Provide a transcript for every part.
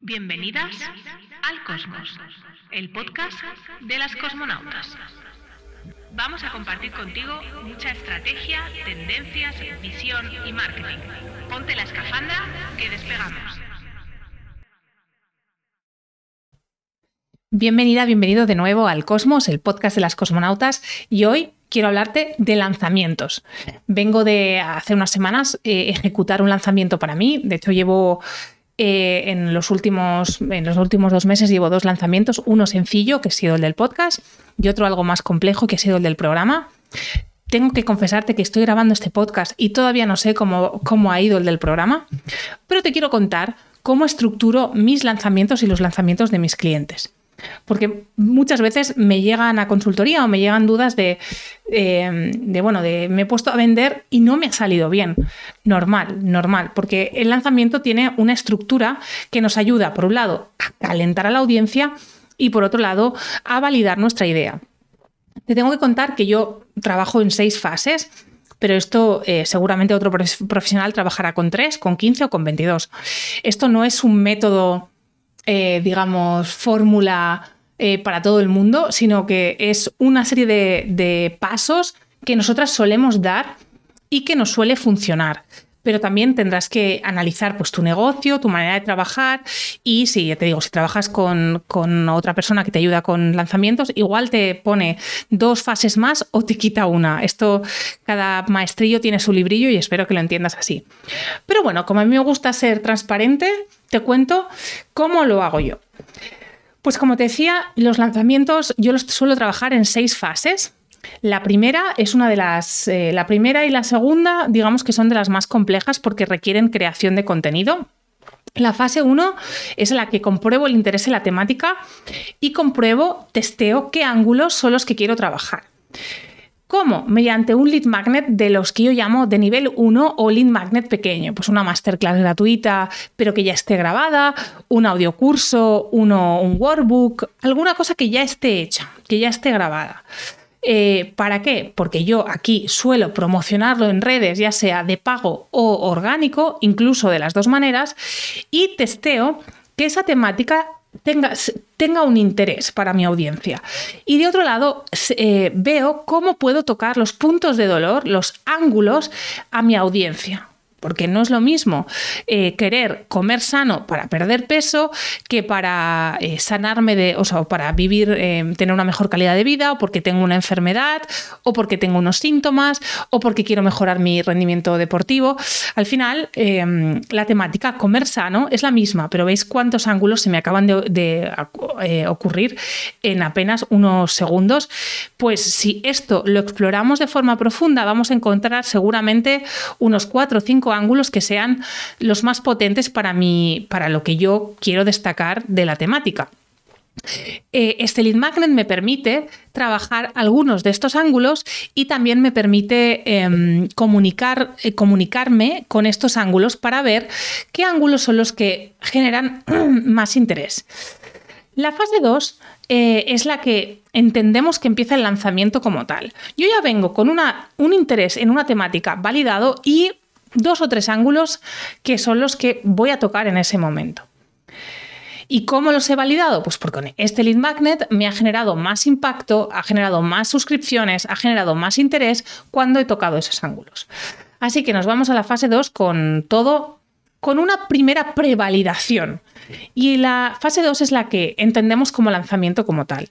Bienvenidas al Cosmos, el podcast de las cosmonautas. Vamos a compartir contigo mucha estrategia, tendencias, visión y marketing. Ponte la escafandra que despegamos. Bienvenida, bienvenido de nuevo al Cosmos, el podcast de las cosmonautas. Y hoy quiero hablarte de lanzamientos. Vengo de hace unas semanas eh, ejecutar un lanzamiento para mí. De hecho, llevo eh, en, los últimos, en los últimos dos meses llevo dos lanzamientos, uno sencillo, que ha sido el del podcast, y otro algo más complejo, que ha sido el del programa. Tengo que confesarte que estoy grabando este podcast y todavía no sé cómo, cómo ha ido el del programa, pero te quiero contar cómo estructuro mis lanzamientos y los lanzamientos de mis clientes. Porque muchas veces me llegan a consultoría o me llegan dudas de, eh, de, bueno, de me he puesto a vender y no me ha salido bien. Normal, normal, porque el lanzamiento tiene una estructura que nos ayuda, por un lado, a calentar a la audiencia y por otro lado, a validar nuestra idea. Te tengo que contar que yo trabajo en seis fases pero esto eh, seguramente otro profesional trabajará con tres, con 15 o con 22. Esto no es un método eh, digamos, fórmula eh, para todo el mundo, sino que es una serie de, pasos que nosotras solemos dar y que nos suele funcionar pero también tendrás que analizar pues, tu negocio, tu manera de trabajar y si, ya te digo, si trabajas con, con, otra persona que te ayuda con lanzamientos, igual te pone dos fases más o te quita una. Esto, cada maestrillo tiene su librillo y espero que lo entiendas así. Pero bueno, como a mí me gusta ser transparente, te cuento cómo lo hago yo. Pues como te decía, los lanzamientos yo los suelo trabajar en seis fases. La primera es una de las. Eh, la primera y la segunda, digamos que son de las más complejas porque requieren creación de contenido. La fase 1 es la que compruebo el interés en la temática y compruebo, testeo qué ángulos son los que quiero trabajar. ¿Cómo? Mediante un lead magnet de los que yo llamo de nivel 1 o lead magnet pequeño. Pues una masterclass gratuita, pero que ya esté grabada, un audiocurso, uno, un workbook, alguna cosa que ya esté hecha, que ya esté grabada. Eh, ¿Para qué? Porque yo aquí suelo promocionarlo en redes, ya sea de pago o orgánico, incluso de las dos maneras, y testeo que esa temática tenga, tenga un interés para mi audiencia. Y de otro lado, eh, veo cómo puedo tocar los puntos de dolor, los ángulos a mi audiencia porque no es lo mismo eh, querer comer sano para perder peso que para eh, sanarme de, o sea, para vivir, eh, tener una mejor calidad de vida, o porque tengo una enfermedad, o porque tengo unos síntomas, o porque quiero mejorar mi rendimiento deportivo. Al final, em, la temática comer sano es la misma, pero veis cuántos ángulos se me acaban de, ocurrir en apenas unos segundos. Pues si esto lo exploramos de forma profunda, vamos a encontrar seguramente unos 4 o 5 ángulos que sean los más potentes para, mí, para lo que yo quiero destacar de la temática. Eh, este lead magnet me permite trabajar algunos de estos ángulos y también me permite em, comunicar, eh, comunicarme con estos ángulos para ver qué ángulos son los que generan más interés. La fase 2 eh, es la que entendemos que empieza el lanzamiento como tal. Yo ya vengo con una, un interés en una temática validado y dos o tres ángulos que son los que voy a tocar en ese momento. ¿Y cómo los he validado? Pues porque este lead magnet me ha generado más impacto, ha generado más suscripciones, ha generado más interés cuando he tocado esos ángulos. Así que nos vamos a la fase 2 con todo, con una primera prevalidación. Y la fase 2 es la que entendemos como lanzamiento como tal.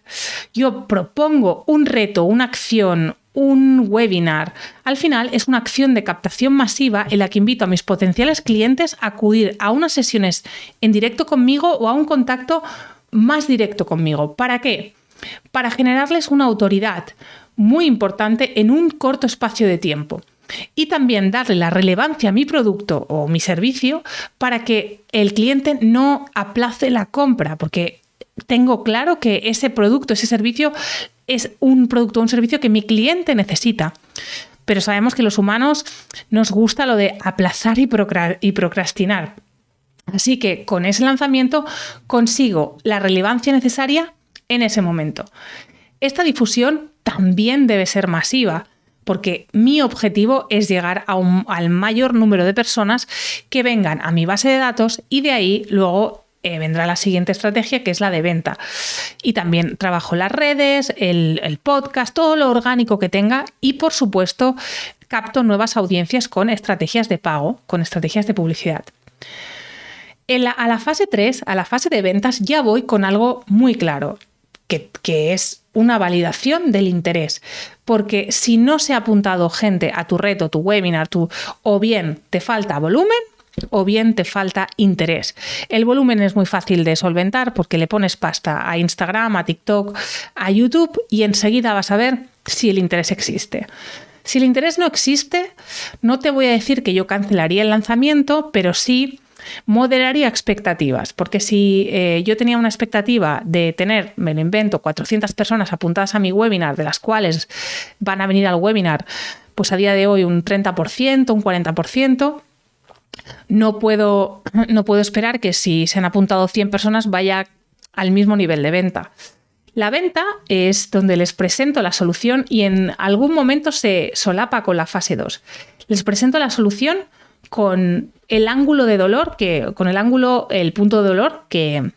Yo propongo un reto, una acción, un webinar. Al final es una acción de captación masiva en la que invito a mis potenciales clientes a acudir a unas sesiones en directo conmigo o a un contacto más directo conmigo. ¿Para qué? Para generarles una autoridad muy importante en un corto espacio de tiempo y también darle la relevancia a mi producto o mi servicio para que el cliente no aplace la compra, porque tengo claro que ese producto, ese servicio es un producto un servicio que mi cliente necesita. Pero sabemos que los humanos nos gusta lo de aplazar y, procrastinar. Así que con ese lanzamiento consigo la relevancia necesaria en ese momento. Esta difusión también debe ser masiva, porque mi objetivo es llegar al mayor número de personas que vengan a mi base de datos y de ahí luego eh, vendrá la siguiente estrategia, que es la de venta. Y también trabajo las redes, el, podcast, todo lo orgánico que tenga y, por supuesto, capto nuevas audiencias con estrategias de pago, con estrategias de publicidad. a la fase 3, a la fase de ventas, ya voy con algo muy claro, que, que, es una validación del interés. Porque si no se ha apuntado gente a tu reto, tu webinar, tu, o bien te falta volumen, o bien te falta interés. El volumen es muy fácil de solventar porque le pones pasta a Instagram, a TikTok, a YouTube y enseguida vas a ver si el interés existe. Si el interés no existe, no te voy a decir que yo cancelaría el lanzamiento, pero sí moderaría expectativas, porque si eh, yo tenía una expectativa de tener, me lo invento, 400 personas apuntadas a mi webinar, de las cuales van a venir al webinar, pues a día de hoy un 30%, un 40%, no puedo, no puedo esperar que si se han apuntado 100 personas vaya al mismo nivel de venta. La venta es donde les presento la solución y en algún momento se solapa con la fase 2. Les presento la solución con el ángulo de dolor, que, con el ángulo, el punto de dolor que,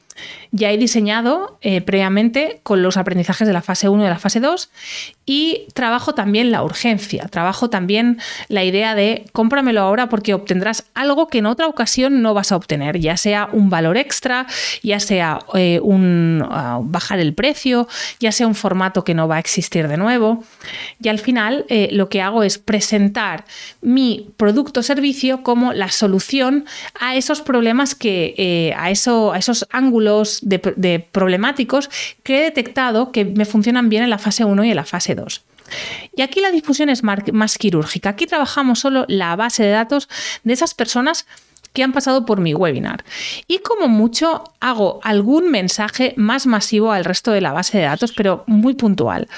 ya he diseñado eh, previamente con los aprendizajes de la fase 1 y de la fase 2 y trabajo también la urgencia, trabajo también la idea de cómpramelo ahora porque obtendrás algo que en otra ocasión no vas a obtener, ya sea un valor extra, ya sea eh, un ah, bajar el precio, ya sea un formato que no va a existir de nuevo. Y al final eh, lo que hago es presentar mi producto servicio como la solución a esos problemas que, a, eso, a esos ángulos de, problemáticos que he detectado que me funcionan bien en la fase 1 y en la fase 2. Y aquí la difusión es más quirúrgica. Aquí trabajamos solo la base de datos de esas personas que han pasado por mi webinar. Y como mucho hago algún mensaje más masivo al resto de la base de datos, pero muy puntual.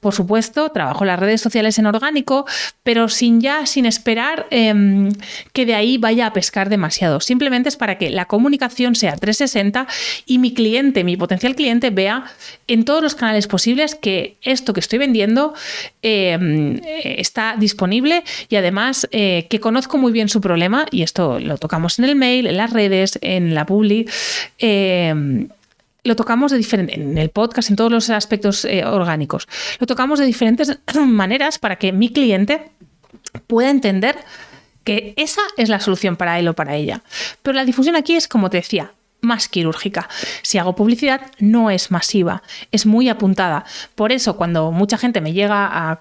Por supuesto, trabajo las redes sociales en orgánico, pero sin ya, sin esperar em, que de ahí vaya a pescar demasiado. Simplemente es para que la comunicación sea 360 y mi cliente, mi potencial cliente, vea en todos los canales posibles que esto que estoy vendiendo em, está disponible y además eh, que conozco muy bien su problema y esto lo tocamos en el mail, en las redes, en la publi. Em, lo tocamos de diferente, en el podcast, en todos los aspectos eh, orgánicos, lo tocamos de diferentes maneras para que mi cliente pueda entender que esa es la solución para él o para ella. Pero la difusión aquí es, como te decía, más quirúrgica. Si hago publicidad, no es masiva, es muy apuntada. Por eso, cuando mucha gente me llega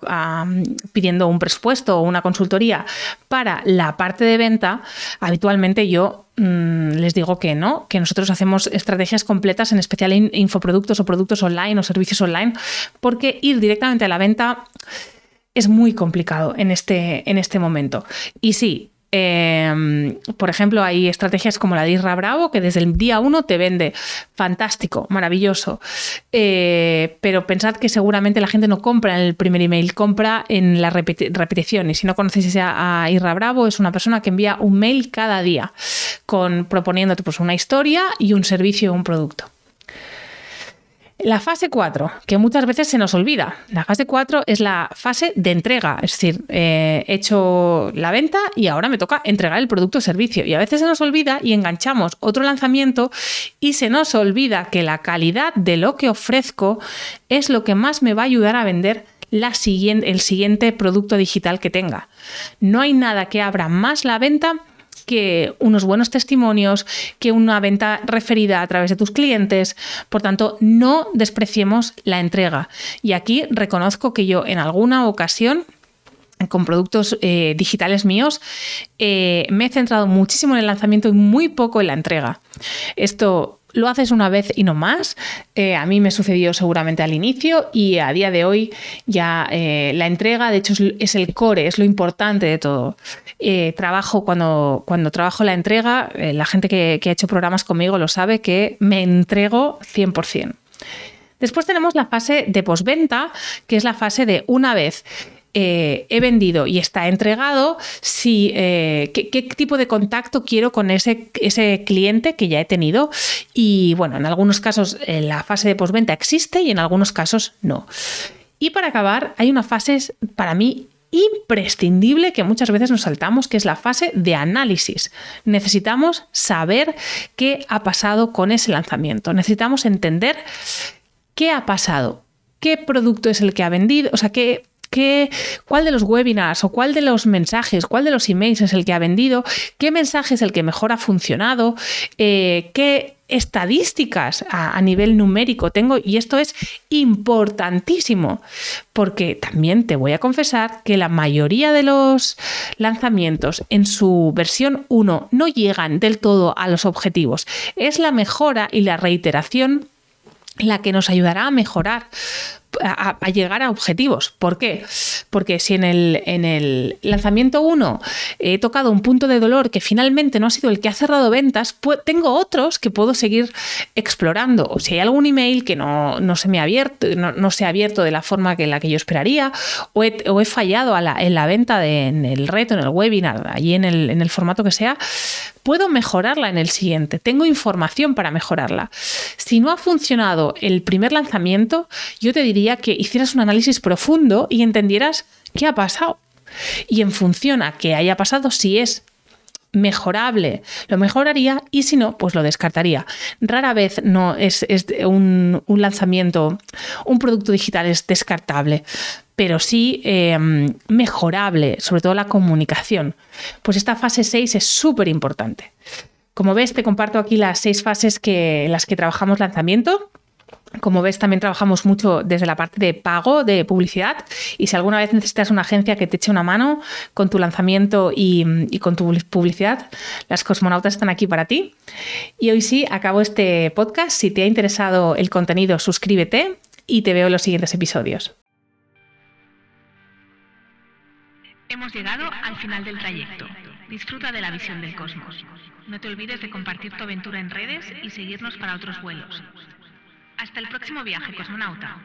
pidiendo un presupuesto o una consultoría para la parte de venta, habitualmente yo mm, les digo que no, que nosotros hacemos estrategias completas, en especial en infoproductos o productos online o servicios online, porque ir directamente a la venta es muy complicado en este, en este momento. Y sí, Em, por ejemplo, hay estrategias como la de Isra Bravo, que desde el día uno te vende fantástico, maravilloso. Eh, pero pensad que seguramente la gente no compra en el primer email, compra en la repetición. Y si no conocéis a Isra Bravo, es una persona que envía un mail cada día con proponiéndote pues, una historia y un servicio o un producto. La fase 4, que muchas veces se nos olvida. La fase 4 es la fase de entrega, es decir, eh, he hecho la venta y ahora me toca entregar el producto o servicio. Y a veces se nos olvida y enganchamos otro lanzamiento y se nos olvida que la calidad de lo que ofrezco es lo que más me va a ayudar a vender la siguiente, el siguiente producto digital que tenga. No hay nada que abra más la venta que unos buenos testimonios, que una venta referida a través de tus clientes. Por tanto, no despreciemos la entrega. Y aquí reconozco que yo en alguna ocasión con productos eh, digitales míos, eh, me he centrado muchísimo en el lanzamiento y muy poco en la entrega. Esto lo haces una vez y no más. Eh, a mí me sucedió seguramente al inicio y a día de hoy ya eh, la entrega, de hecho, es, el core, es lo importante de todo. Eh, trabajo cuando, cuando trabajo la entrega, la gente que, que ha hecho programas conmigo lo sabe que me entrego 100%. Después tenemos la fase de postventa, que es la fase de una vez eh, he vendido y está entregado, si, eh, qué, tipo de contacto quiero con ese, ese cliente que ya he tenido. Y bueno, en algunos casos eh, la fase de postventa existe y en algunos casos no. Y para acabar, hay una fase para mí imprescindible que muchas veces nos saltamos, que es la fase de análisis. Necesitamos saber qué ha pasado con ese lanzamiento. Necesitamos entender qué ha pasado, qué producto es el que ha vendido, o sea, qué, qué, cuál de los webinars o cuál de los mensajes, cuál de los emails es el que ha vendido, qué mensaje es el que mejor ha funcionado, eh, qué estadísticas a, nivel numérico tengo y esto es importantísimo porque también te voy a confesar que la mayoría de los lanzamientos en su versión 1 no llegan del todo a los objetivos. Es la mejora y la reiteración la que nos ayudará a mejorar a, llegar a objetivos. ¿Por qué? Porque si en el, en el lanzamiento 1 he tocado un punto de dolor que finalmente no ha sido el que ha cerrado ventas, pues tengo otros que puedo seguir explorando. O si hay algún email que no, se me ha abierto, no, se ha abierto de la forma que la que yo esperaría, o he, fallado en la venta de, en el reto, en el webinar, allí en el, en el formato que sea, puedo mejorarla en el siguiente. Tengo información para mejorarla. Si no ha funcionado el primer lanzamiento, yo te diría que hicieras un análisis profundo y entendieras qué ha pasado. Y en función a qué haya pasado, si es mejorable, lo mejoraría y si no, pues lo descartaría. Rara vez no es, un, lanzamiento, un producto digital es descartable, pero sí em, mejorable, sobre todo la comunicación. Pues esta fase 6 es súper importante. Como ves, te comparto aquí las seis fases que, en las que trabajamos lanzamiento. Como ves, también trabajamos mucho desde la parte de pago, de publicidad. Y si alguna vez necesitas una agencia que te eche una mano con tu lanzamiento y, con tu publicidad, las cosmonautas están aquí para ti. Y hoy sí, acabo este podcast. Si te ha interesado el contenido, suscríbete y te veo en los siguientes episodios. Hemos llegado al final del trayecto. Disfruta de la visión del cosmos. No te olvides de compartir tu aventura en redes y seguirnos para otros vuelos. Hasta el próximo viaje, cosmonauta.